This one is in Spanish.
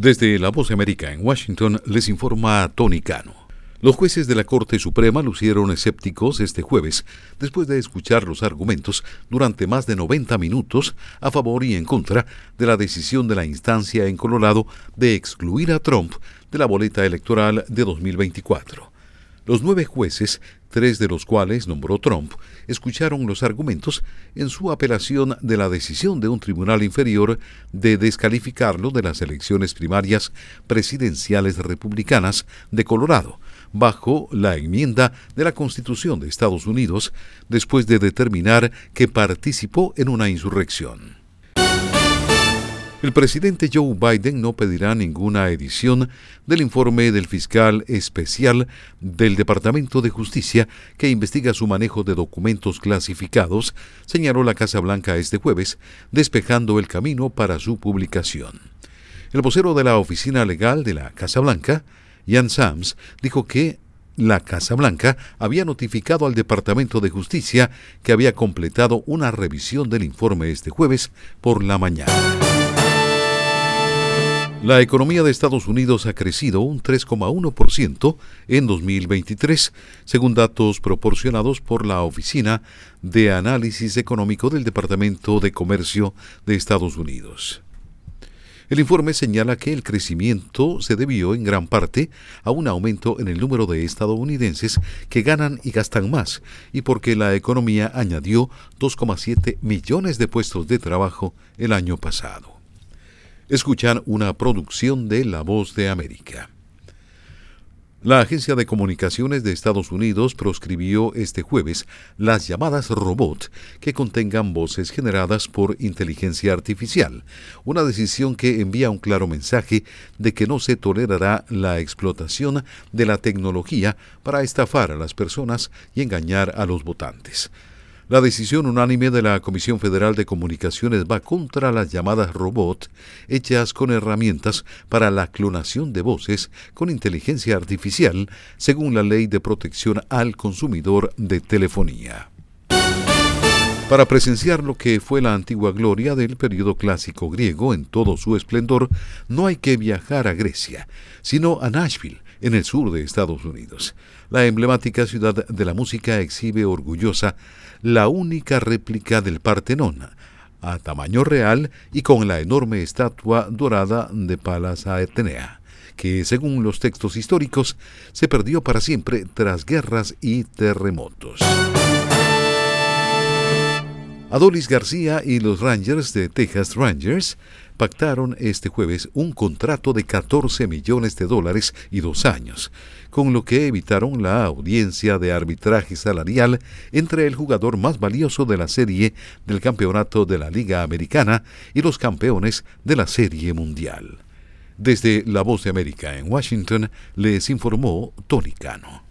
Desde La Voz América en Washington les informa Tony Cano. Los jueces de la Corte Suprema lucieron escépticos este jueves después de escuchar los argumentos durante más de 90 minutos a favor y en contra de la decisión de la instancia en Colorado de excluir a Trump de la boleta electoral de 2024. Los nueve jueces, tres de los cuales nombró Trump, escucharon los argumentos en su apelación de la decisión de un tribunal inferior de descalificarlo de las elecciones primarias presidenciales republicanas de Colorado, bajo la enmienda de la Constitución de Estados Unidos, después de determinar que participó en una insurrección. El presidente Joe Biden no pedirá ninguna edición del informe del fiscal especial del Departamento de Justicia que investiga su manejo de documentos clasificados, señaló la Casa Blanca este jueves, despejando el camino para su publicación. El vocero de la oficina legal de la Casa Blanca, Jan Sams, dijo que la Casa Blanca había notificado al Departamento de Justicia que había completado una revisión del informe este jueves por la mañana. La economía de Estados Unidos ha crecido un 3,1% en 2023, según datos proporcionados por la Oficina de Análisis Económico del Departamento de Comercio de Estados Unidos. El informe señala que el crecimiento se debió en gran parte a un aumento en el número de estadounidenses que ganan y gastan más, y porque la economía añadió 2,7 millones de puestos de trabajo el año pasado. Escuchan una producción de La Voz de América. La Agencia de Comunicaciones de Estados Unidos proscribió este jueves las llamadas robot que contengan voces generadas por inteligencia artificial, una decisión que envía un claro mensaje de que no se tolerará la explotación de la tecnología para estafar a las personas y engañar a los votantes. La decisión unánime de la Comisión Federal de Comunicaciones va contra las llamadas robot hechas con herramientas para la clonación de voces con inteligencia artificial, según la Ley de Protección al Consumidor de Telefonía. Para presenciar lo que fue la antigua gloria del periodo clásico griego en todo su esplendor, no hay que viajar a Grecia, sino a Nashville, en el sur de Estados Unidos. La emblemática ciudad de la música exhibe orgullosa la única réplica del Partenón, a tamaño real y con la enorme estatua dorada de Palas Atenea, que según los textos históricos se perdió para siempre tras guerras y terremotos. Adolis García y los Rangers de Texas Rangers pactaron este jueves un contrato de 14 millones de dólares y dos años, con lo que evitaron la audiencia de arbitraje salarial entre el jugador más valioso de la serie del campeonato de la Liga Americana y los campeones de la Serie Mundial. Desde La Voz de América en Washington les informó Tony Cano.